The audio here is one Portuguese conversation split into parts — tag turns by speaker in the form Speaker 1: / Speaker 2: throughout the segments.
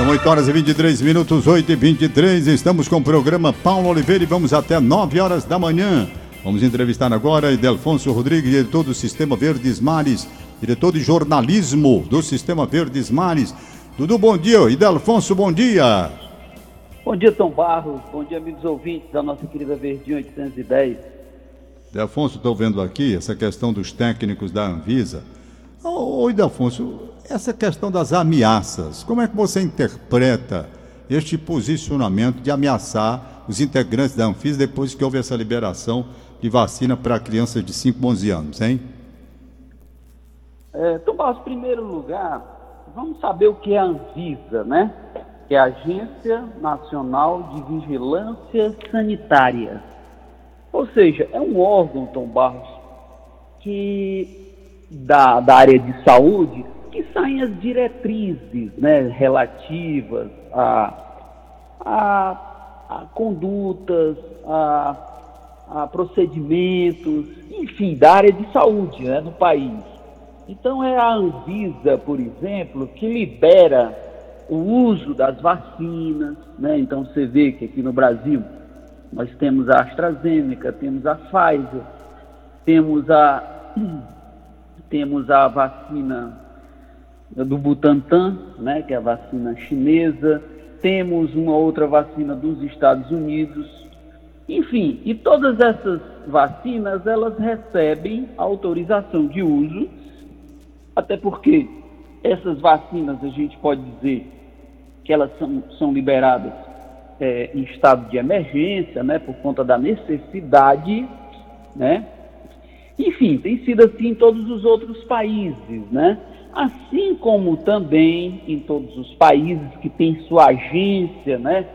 Speaker 1: São 8 horas e 23 minutos, 8 e 23. Estamos com o programa Paulo Oliveira e vamos até 9 horas da manhã. Vamos entrevistar agora Idelfonso Rodrigues, diretor do Sistema Verdes Mares, diretor de jornalismo do Sistema Verdes Mares. Tudo bom dia, Idelfonso, bom dia.
Speaker 2: Bom dia, Tom Barros. Bom dia, amigos ouvintes da nossa querida Verdinha 810.
Speaker 1: Idelfonso, estou vendo aqui essa questão dos técnicos da Anvisa. Ô Idelfonso, essa questão das ameaças, como é que você interpreta este posicionamento de ameaçar os integrantes da Anvisa depois que houve essa liberação de vacina para crianças de 5, 11 anos, hein?
Speaker 2: É, Tomás, em primeiro lugar, vamos saber o que é a Anvisa, né? Que é a Agência Nacional de Vigilância Sanitária. Ou seja, é um órgão, Tom Barros, que da, da área de saúde que saem as diretrizes né, relativas a, a, a condutas, a, a, procedimentos, enfim, da área de saúde né, no país. Então é a Anvisa, por exemplo, que libera o uso das vacinas, né? Então você vê que aqui no Brasil nós temos a AstraZeneca, temos a Pfizer, temos a temos a vacina do Butantan, né, que é a vacina chinesa, temos uma outra vacina dos Estados Unidos, enfim, e todas essas vacinas elas recebem autorização de uso, até porque essas vacinas a gente pode dizer que elas são, são liberadas é, em estado de emergência, né, por conta da necessidade, né? Enfim, tem sido assim em todos os outros países, né? Assim como também em todos os países que têm sua agência né,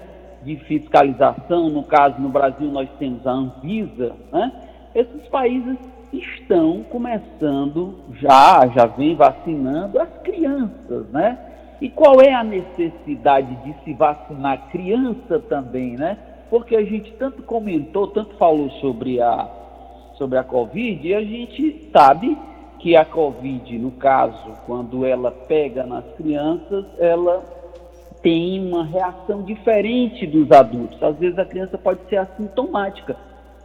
Speaker 2: de fiscalização, no caso no Brasil nós temos a Anvisa, né, esses países estão começando já, já vem vacinando as crianças, né? E qual é a necessidade de se vacinar criança também, né? Porque a gente tanto comentou, tanto falou sobre a, sobre a Covid e a gente sabe que a Covid, no caso, quando ela pega nas crianças, ela tem uma reação diferente dos adultos. Às vezes a criança pode ser assintomática.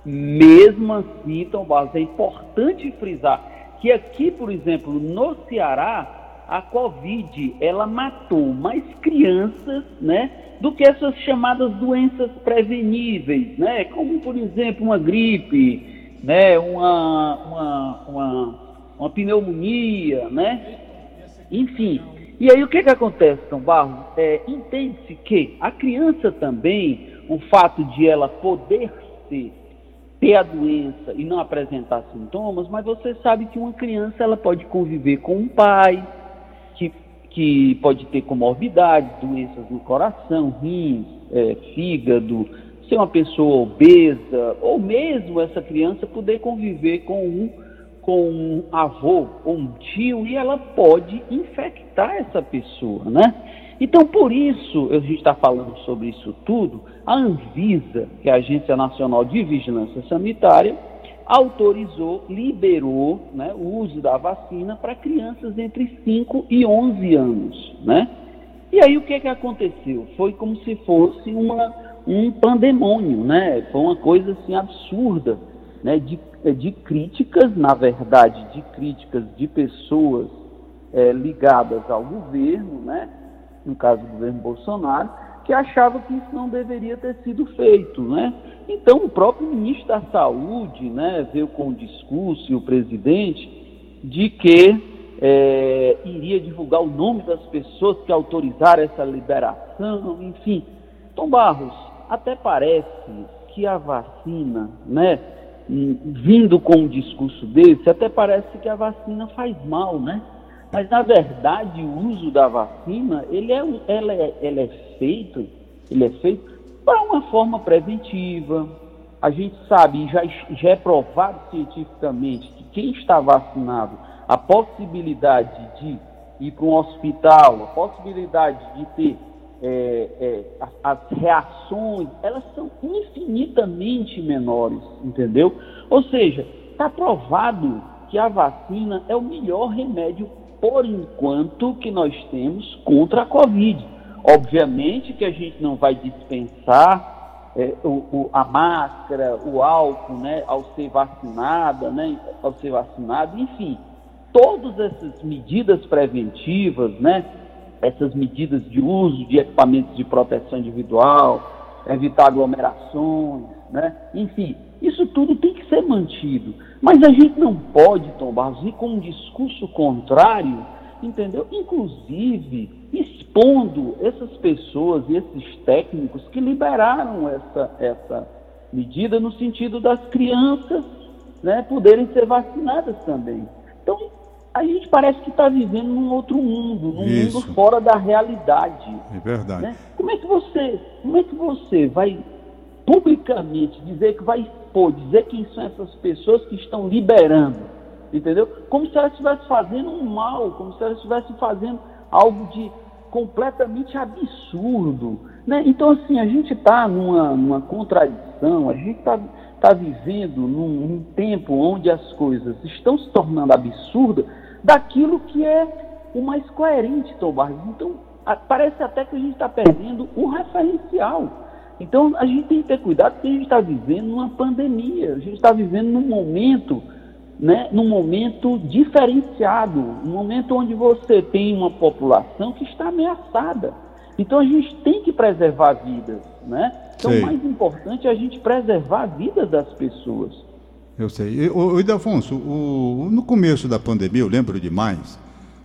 Speaker 2: Mesmo assim, Tom Barros, é importante frisar que aqui, por exemplo, no Ceará, a Covid, ela matou mais crianças, né, do que essas chamadas doenças preveníveis, né, como, por exemplo, uma gripe, né, uma, uma, uma uma pneumonia, né? Enfim. E aí o que, que acontece, São Barros? É, Entende-se que a criança também, o fato de ela poder ser, ter a doença e não apresentar sintomas, mas você sabe que uma criança ela pode conviver com um pai, que, que pode ter comorbidades, doenças no coração, rins, é, fígado, ser uma pessoa obesa, ou mesmo essa criança poder conviver com um com um avô ou um tio e ela pode infectar essa pessoa, né? Então, por isso, a gente está falando sobre isso tudo, a Anvisa, que é a Agência Nacional de Vigilância Sanitária, autorizou, liberou né, o uso da vacina para crianças entre 5 e 11 anos, né? E aí o que, que aconteceu? Foi como se fosse uma, um pandemônio, né? Foi uma coisa assim absurda, né? De é, de críticas, na verdade, de críticas de pessoas é, ligadas ao governo, né? no caso do governo Bolsonaro, que achavam que isso não deveria ter sido feito. Né? Então, o próprio ministro da Saúde né, veio com o discurso, e o presidente, de que é, iria divulgar o nome das pessoas que autorizaram essa liberação, enfim. Tom Barros, até parece que a vacina, né, vindo com um discurso desse, até parece que a vacina faz mal, né? Mas na verdade o uso da vacina ele é, ela é, ela é feito, ele é feito para uma forma preventiva. A gente sabe, já, já é provado cientificamente que quem está vacinado, a possibilidade de ir para um hospital, a possibilidade de ter é, é, as, as, reações, elas são infinitamente menores, entendeu? Ou seja, está provado que a vacina é o melhor remédio, por enquanto, que nós temos contra a Covid. obviamente que a gente não vai dispensar é, o, o, a máscara, o álcool, né, ao ser vacinada, né, ao ser vacinado, enfim, todas essas medidas preventivas, né, essas medidas de uso de equipamentos de proteção individual, evitar aglomerações, né, enfim, isso tudo tem que ser mantido. Mas a gente não pode, Tom Barros, com um discurso contrário, entendeu? Inclusive expondo essas pessoas e esses técnicos que liberaram essa, essa medida no sentido das crianças né, poderem ser vacinadas também. Então, a gente parece que está vivendo num outro mundo, num Isso. mundo fora da realidade.
Speaker 1: É verdade. Né?
Speaker 2: Como é que você, como é que você vai publicamente dizer que vai expor, dizer quem são essas pessoas que estão liberando, entendeu? Como se elas estivessem fazendo um mal, como se elas estivessem fazendo algo de completamente absurdo, né? Então assim a gente está numa, numa contradição, a gente está tá vivendo num, num tempo onde as coisas estão se tornando absurdas daquilo que é o mais coerente, Tom Barros. Então parece até que a gente está perdendo um referencial. Então a gente tem que ter cuidado porque a gente está vivendo uma pandemia, a gente está vivendo num momento, né, num momento diferenciado, um momento onde você tem uma população que está ameaçada. Então a gente tem que preservar vidas, né? Então o mais importante é a gente preservar a vida das pessoas.
Speaker 1: Eu sei. O Idafonso, o, no começo da pandemia, eu lembro demais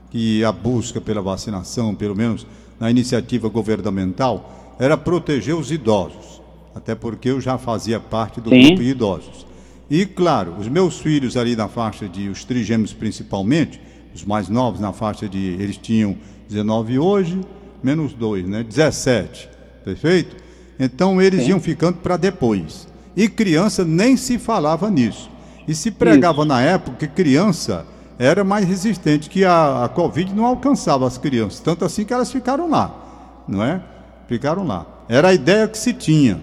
Speaker 1: que a busca pela vacinação, pelo menos na iniciativa governamental, era proteger os idosos, até porque eu já fazia parte do Sim. grupo de idosos. E, claro, os meus filhos ali na faixa de, os trigêmeos principalmente, os mais novos na faixa de, eles tinham 19 hoje, menos 2, né? 17, perfeito? Então eles Sim. iam ficando para depois. E criança nem se falava nisso. E se pregava Isso. na época que criança era mais resistente, que a, a Covid não alcançava as crianças, tanto assim que elas ficaram lá, não é? Ficaram lá. Era a ideia que se tinha,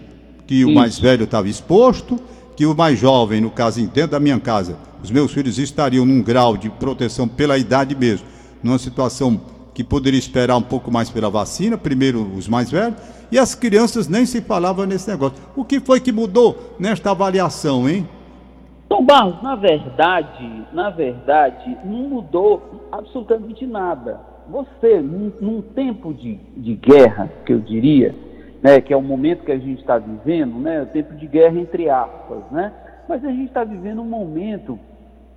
Speaker 1: que Isso. o mais velho estava exposto, que o mais jovem, no caso, dentro da minha casa, os meus filhos estariam num grau de proteção pela idade mesmo, numa situação que poderia esperar um pouco mais pela vacina, primeiro os mais velhos, e as crianças nem se falava nesse negócio. O que foi que mudou nesta avaliação, hein?
Speaker 2: Tom Barros, na verdade, na verdade, não mudou absolutamente nada você, num, num tempo de, de guerra, que eu diria, né, que é o momento que a gente está vivendo, né, o tempo de guerra entre aspas, né, mas a gente está vivendo um momento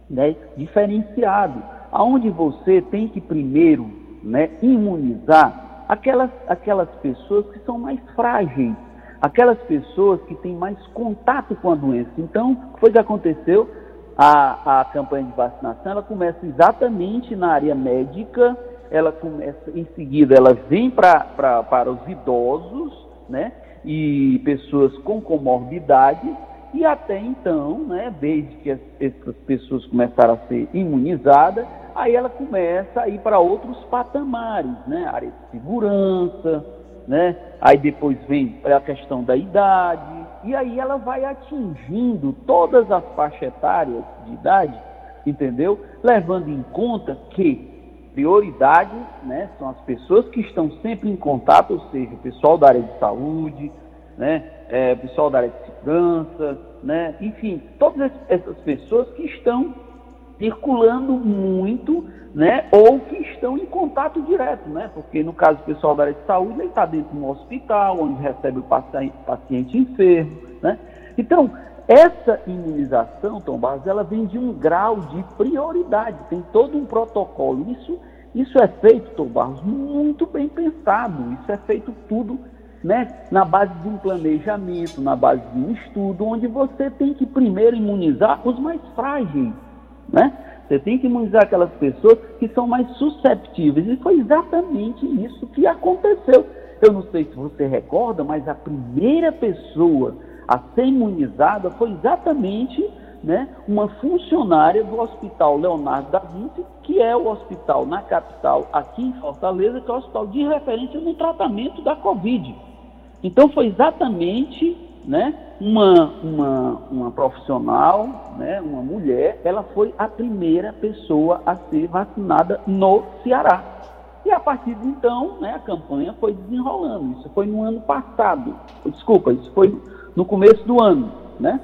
Speaker 2: né, diferenciado, aonde você tem que primeiro né, imunizar aquelas, aquelas pessoas que são mais frágeis, aquelas pessoas que têm mais contato com a doença. Então, o que foi que aconteceu? A, a campanha de vacinação ela começa exatamente na área médica ela começa, em seguida, ela vem pra, pra, para os idosos, né? E pessoas com comorbidade, e até então, né, desde que as, essas pessoas começaram a ser imunizadas, aí ela começa a ir para outros patamares, né? Área de segurança, né? Aí depois vem a questão da idade, e aí ela vai atingindo todas as faixas etárias de idade, entendeu? Levando em conta que prioridade né, são as pessoas que estão sempre em contato, ou seja, o pessoal da área de saúde, né, é, pessoal da área de segurança, né, enfim, todas essas pessoas que estão circulando muito, né, ou que estão em contato direto, né, porque no caso do pessoal da área de saúde, ele está dentro de um hospital, onde recebe o paciente, paciente enfermo, né, então, essa imunização, Tom Barros, ela vem de um grau de prioridade, tem todo um protocolo. Isso, isso é feito, Tom Barros, muito bem pensado. Isso é feito tudo né, na base de um planejamento, na base de um estudo, onde você tem que primeiro imunizar os mais frágeis. Né? Você tem que imunizar aquelas pessoas que são mais susceptíveis. E foi exatamente isso que aconteceu. Eu não sei se você recorda, mas a primeira pessoa a ser imunizada foi exatamente né, uma funcionária do Hospital Leonardo da Vinci, que é o hospital na capital, aqui em Fortaleza, que é o hospital de referência no tratamento da Covid. Então foi exatamente né, uma, uma, uma profissional, né, uma mulher, ela foi a primeira pessoa a ser vacinada no Ceará. E a partir de então, né, a campanha foi desenrolando. Isso foi no ano passado. Desculpa, isso foi no começo do ano, né?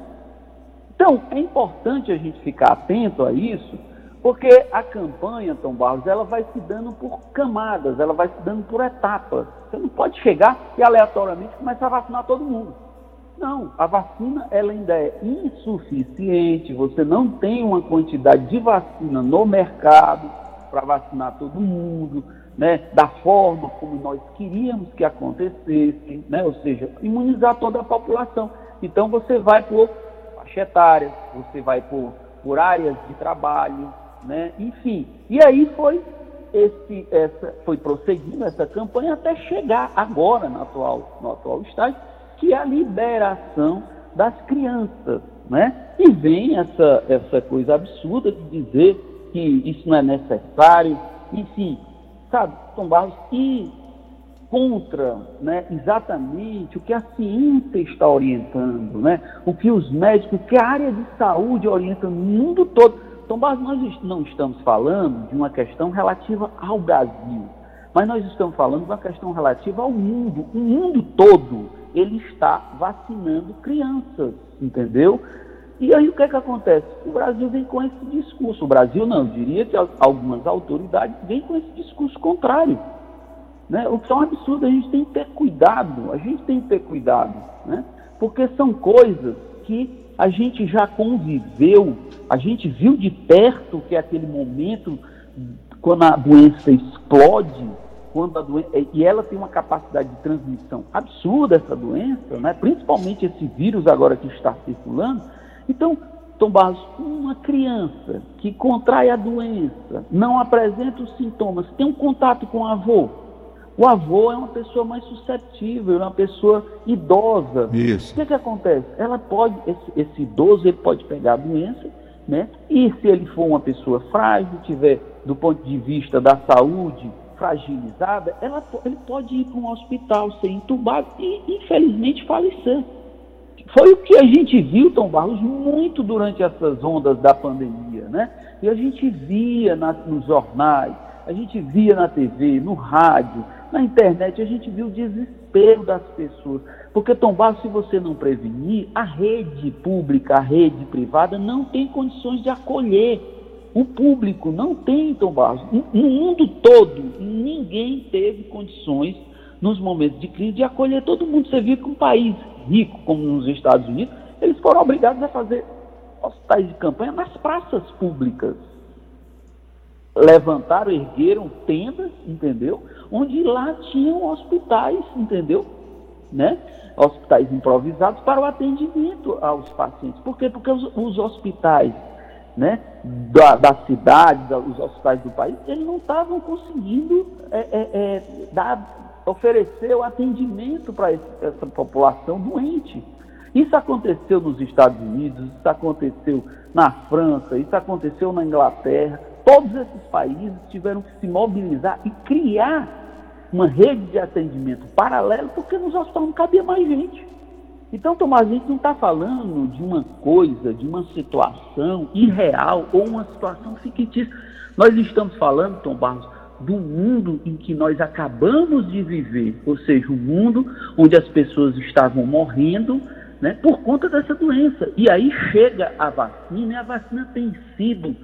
Speaker 2: Então, é importante a gente ficar atento a isso, porque a campanha, Tom Barros, ela vai se dando por camadas, ela vai se dando por etapas. Você não pode chegar e aleatoriamente começar a vacinar todo mundo. Não, a vacina ela ainda é insuficiente, você não tem uma quantidade de vacina no mercado para vacinar todo mundo, né, da forma como nós queríamos que acontecesse, né, ou seja, imunizar toda a população. Então você vai por faixa etária, você vai por, por áreas de trabalho, né, enfim. E aí foi esse, essa, foi prosseguindo essa campanha até chegar agora no atual, no atual estágio, que é a liberação das crianças. Né? E vem essa, essa coisa absurda de dizer que isso não é necessário, enfim, sabe, Tom Barros, e contra né, exatamente o que a ciência está orientando, né, o que os médicos, que a área de saúde orienta no mundo todo. Barros, nós não estamos falando de uma questão relativa ao Brasil, mas nós estamos falando de uma questão relativa ao mundo. O mundo todo ele está vacinando crianças, entendeu? E aí o que é que acontece? O Brasil vem com esse discurso. O Brasil não, eu diria que algumas autoridades vêm com esse discurso contrário. Né? O que é um absurdo, a gente tem que ter cuidado, a gente tem que ter cuidado, né? porque são coisas que a gente já conviveu, a gente viu de perto que é aquele momento quando a doença explode, quando a doença, e ela tem uma capacidade de transmissão absurda, essa doença, né? principalmente esse vírus agora que está circulando. Então, Tom Barros, uma criança que contrai a doença, não apresenta os sintomas, tem um contato com o avô. O avô é uma pessoa mais suscetível, é uma pessoa idosa.
Speaker 1: Isso.
Speaker 2: O que, que acontece? Ela pode, esse, esse idoso, ele pode pegar a doença, né? E se ele for uma pessoa frágil, tiver do ponto de vista da saúde fragilizada, ela, ele pode ir para um hospital, ser entubado e, infelizmente, falecer. Foi o que a gente viu, Tom Barros, muito durante essas ondas da pandemia, né? E a gente via na, nos jornais, a gente via na TV, no rádio, na internet, a gente viu o desespero das pessoas. Porque, Tom Barros, se você não prevenir, a rede pública, a rede privada não tem condições de acolher. O público não tem, Tom Barros. No mundo todo, ninguém teve condições, nos momentos de crise, de acolher todo mundo. Você viu que um país rico, como nos Estados Unidos, eles foram obrigados a fazer hospitais de campanha nas praças públicas. Levantaram, ergueram tendas, entendeu? Onde lá tinham hospitais, entendeu? Né? Hospitais improvisados para o atendimento aos pacientes. Por quê? Porque os, os hospitais né, da, da cidade, da, os hospitais do país, eles não estavam conseguindo é, é, é, dar, oferecer o atendimento para essa população doente. Isso aconteceu nos Estados Unidos, isso aconteceu na França, isso aconteceu na Inglaterra. Todos esses países tiveram que se mobilizar e criar uma rede de atendimento paralelo, porque nos hospitais não cabia mais gente. Então, Tomás, a gente não está falando de uma coisa, de uma situação irreal ou uma situação fictícia. Nós estamos falando, Tom Barros, do mundo em que nós acabamos de viver, ou seja, um mundo onde as pessoas estavam morrendo né, por conta dessa doença. E aí chega a vacina, e a vacina tem sido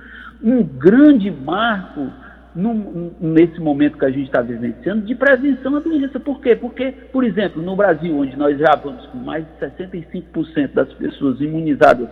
Speaker 2: um grande marco no, nesse momento que a gente está vivenciando, de prevenção à doença. Por quê? Porque, por exemplo, no Brasil, onde nós já vamos com mais de 65% das pessoas imunizadas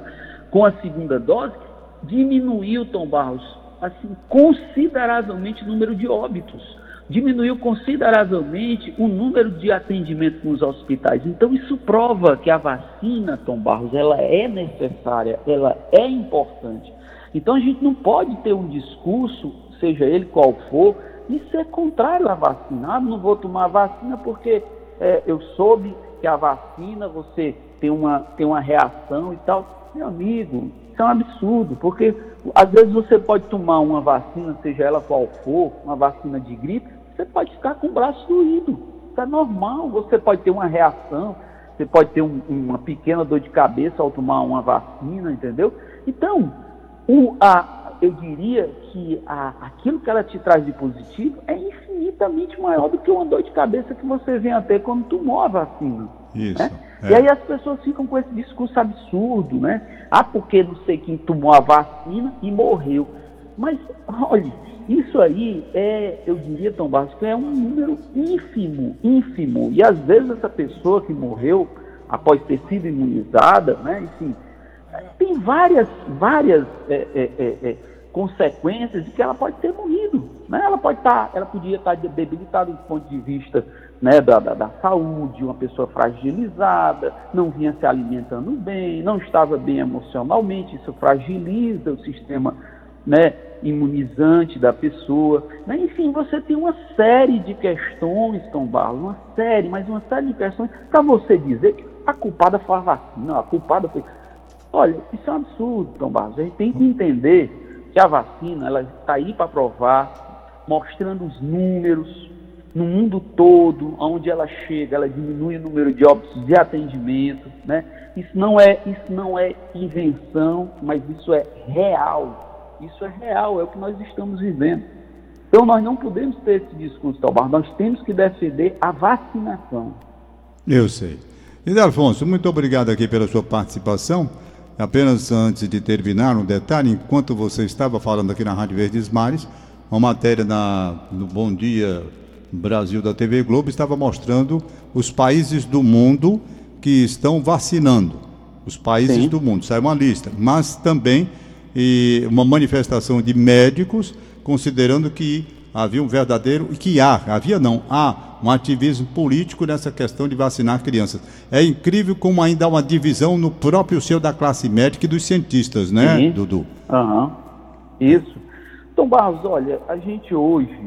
Speaker 2: com a segunda dose, diminuiu, Tom Barros, assim, consideravelmente o número de óbitos. Diminuiu consideravelmente o número de atendimentos nos hospitais. Então, isso prova que a vacina, Tom Barros, ela é necessária, ela é importante. Então, a gente não pode ter um discurso seja ele qual for, isso é contrário à vacina. Ah, não vou tomar a vacina porque é, eu soube que a vacina você tem uma, tem uma reação e tal. Meu amigo, isso é um absurdo, porque às vezes você pode tomar uma vacina, seja ela qual for, uma vacina de gripe, você pode ficar com o braço doído. Isso é normal, você pode ter uma reação, você pode ter um, uma pequena dor de cabeça ao tomar uma vacina, entendeu? Então, o, a, eu diria que a, aquilo que ela te traz de positivo é infinitamente maior do que uma dor de cabeça que você vem a ter quando tomou a vacina.
Speaker 1: Isso.
Speaker 2: Né?
Speaker 1: É.
Speaker 2: E aí as pessoas ficam com esse discurso absurdo, né? Ah, porque não sei quem tomou a vacina e morreu. Mas, olha, isso aí é, eu diria, Tom Barros, que é um número ínfimo, ínfimo. E às vezes essa pessoa que morreu após ter sido imunizada, né, enfim, tem várias, várias é, é, é, é consequências de que ela pode ter morrido. Né? Ela pode estar, tá, ela podia estar tá debilitada do ponto de vista né, da, da, da, saúde, uma pessoa fragilizada, não vinha se alimentando bem, não estava bem emocionalmente, isso fragiliza o sistema né, imunizante da pessoa. Né? Enfim, você tem uma série de questões, Tom Barros, uma série, mas uma série de questões para você dizer que a culpada foi a vacina, a culpada foi. Olha, isso é um absurdo, Tom Barros. A gente tem que entender que a vacina ela está aí para provar, mostrando os números no mundo todo, onde ela chega, ela diminui o número de óbitos de atendimento, né? Isso não é, isso não é invenção, mas isso é real. Isso é real, é o que nós estamos vivendo. Então nós não podemos ter esse discurso, Talbar, nós temos que defender a vacinação.
Speaker 1: Eu sei. E Alfonso, muito obrigado aqui pela sua participação. Apenas antes de terminar, um detalhe, enquanto você estava falando aqui na Rádio Verdes Mares, uma matéria na, no Bom Dia Brasil da TV Globo estava mostrando os países do mundo que estão vacinando. Os países Sim. do mundo, sai uma lista, mas também uma manifestação de médicos considerando que havia um verdadeiro, e que há, havia não, há um ativismo político nessa questão de vacinar crianças. É incrível como ainda há uma divisão no próprio seu da classe médica e dos cientistas, né, Sim. Dudu?
Speaker 2: Uhum. Isso. Então, Barros, olha, a gente hoje,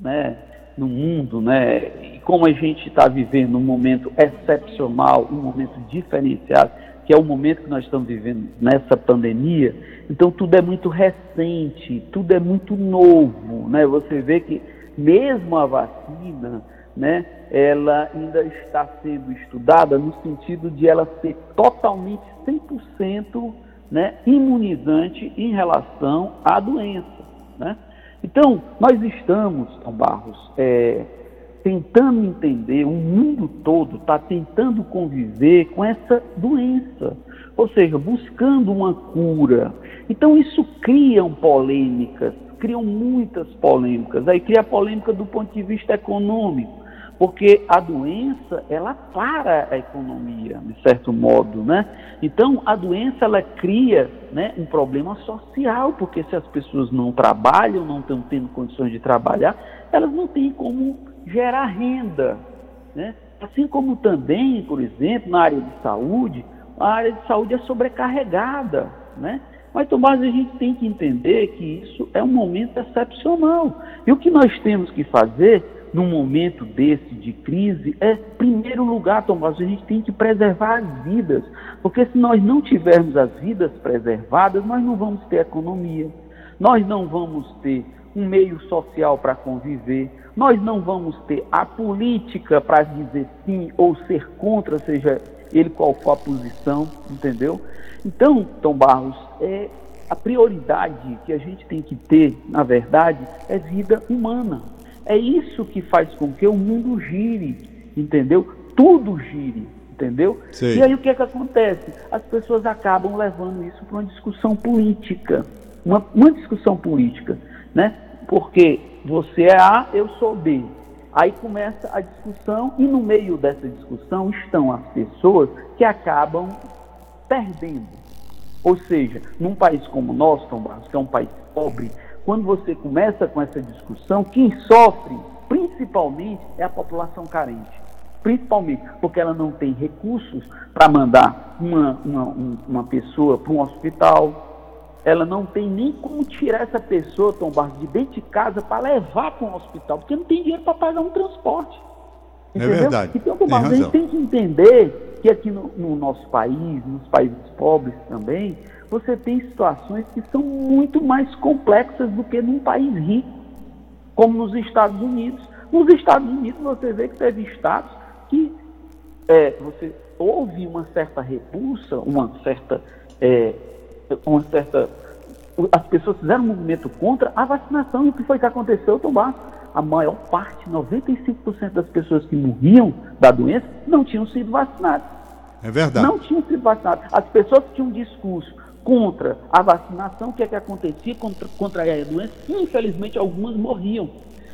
Speaker 2: né, no mundo, né, e como a gente está vivendo um momento excepcional, um momento diferenciado, que é o momento que nós estamos vivendo nessa pandemia, então tudo é muito recente, tudo é muito novo, né? Você vê que mesmo a vacina, né, ela ainda está sendo estudada no sentido de ela ser totalmente 100% né, imunizante em relação à doença, né? Então, nós estamos, Tom Barros, é, tentando entender, o mundo todo está tentando conviver com essa doença, ou seja, buscando uma cura. Então isso cria polêmicas, criam muitas polêmicas. Aí cria polêmica do ponto de vista econômico, porque a doença ela para a economia, de certo modo, né? Então a doença ela cria, né, um problema social, porque se as pessoas não trabalham, não estão tendo condições de trabalhar, elas não têm como gerar renda. Né? Assim como também, por exemplo, na área de saúde, a área de saúde é sobrecarregada. Né? Mas, Tomás, a gente tem que entender que isso é um momento excepcional. E o que nós temos que fazer num momento desse de crise é, em primeiro lugar, Tomás, a gente tem que preservar as vidas. Porque se nós não tivermos as vidas preservadas, nós não vamos ter economia, nós não vamos ter um meio social para conviver, nós não vamos ter a política para dizer sim ou ser contra, seja ele qual for a posição, entendeu? Então, Tom Barros, é, a prioridade que a gente tem que ter, na verdade, é vida humana. É isso que faz com que o mundo gire, entendeu? Tudo gire, entendeu? Sim. E aí o que é que acontece? As pessoas acabam levando isso para uma discussão política, uma, uma discussão política, né? Porque você é A, eu sou B. Aí começa a discussão e no meio dessa discussão estão as pessoas que acabam perdendo. Ou seja, num país como o nosso, Tom Barros, que é um país pobre, quando você começa com essa discussão, quem sofre principalmente é a população carente. Principalmente porque ela não tem recursos para mandar uma, uma, uma pessoa para um hospital, ela não tem nem como tirar essa pessoa, Tom Barros, de dentro de casa para levar para um hospital, porque não tem dinheiro para pagar um transporte.
Speaker 1: É entendeu? É verdade.
Speaker 2: Então, Tom Barros, a gente tem que entender que aqui no, no nosso país, nos países pobres também, você tem situações que são muito mais complexas do que num país rico, como nos Estados Unidos. Nos Estados Unidos você vê que teve estados que é, você houve uma certa repulsa, uma certa é, uma certa. As pessoas fizeram um movimento contra a vacinação. E o que foi que aconteceu, Tomás? A maior parte, 95% das pessoas que morriam da doença não tinham sido vacinadas.
Speaker 1: É verdade.
Speaker 2: Não tinham sido vacinadas. As pessoas que tinham um discurso contra a vacinação, o que é que acontecia contra, contra a doença? Infelizmente, algumas morriam.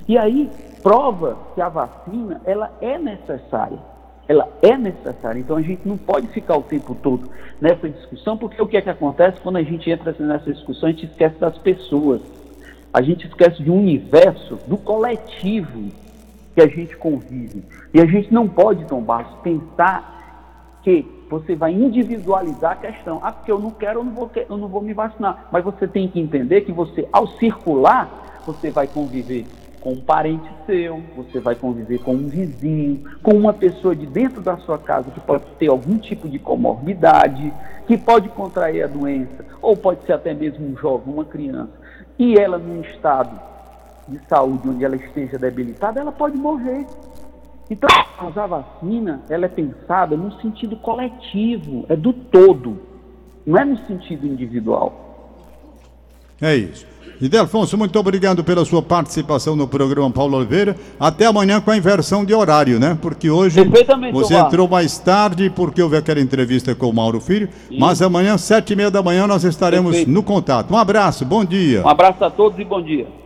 Speaker 2: E aí, prova que a vacina, ela é necessária. Ela é necessária. Então, a gente não pode ficar o tempo todo nessa discussão, porque o que é que acontece quando a gente entra nessa discussão? A gente esquece das pessoas. A gente esquece de um universo, do coletivo que a gente convive. E a gente não pode, Tom Barros, pensar que você vai individualizar a questão. Ah, porque eu não quero, eu não vou, eu não vou me vacinar. Mas você tem que entender que você, ao circular, você vai conviver com um parente seu, você vai conviver com um vizinho, com uma pessoa de dentro da sua casa que pode ter algum tipo de comorbidade, que pode contrair a doença, ou pode ser até mesmo um jovem, uma criança, e ela num estado de saúde onde ela esteja debilitada, ela pode morrer. Então, a vacina, ela é pensada no sentido coletivo, é do todo, não é no sentido individual.
Speaker 1: É isso. E Delfonso, muito obrigado pela sua participação no programa Paulo Oliveira. Até amanhã com a inversão de horário, né? Porque hoje você entrou mais tarde porque houve aquela entrevista com o Mauro Filho. Isso. Mas amanhã, sete e meia da manhã, nós estaremos Perfeito. no contato. Um abraço, bom dia.
Speaker 2: Um abraço a todos e bom dia.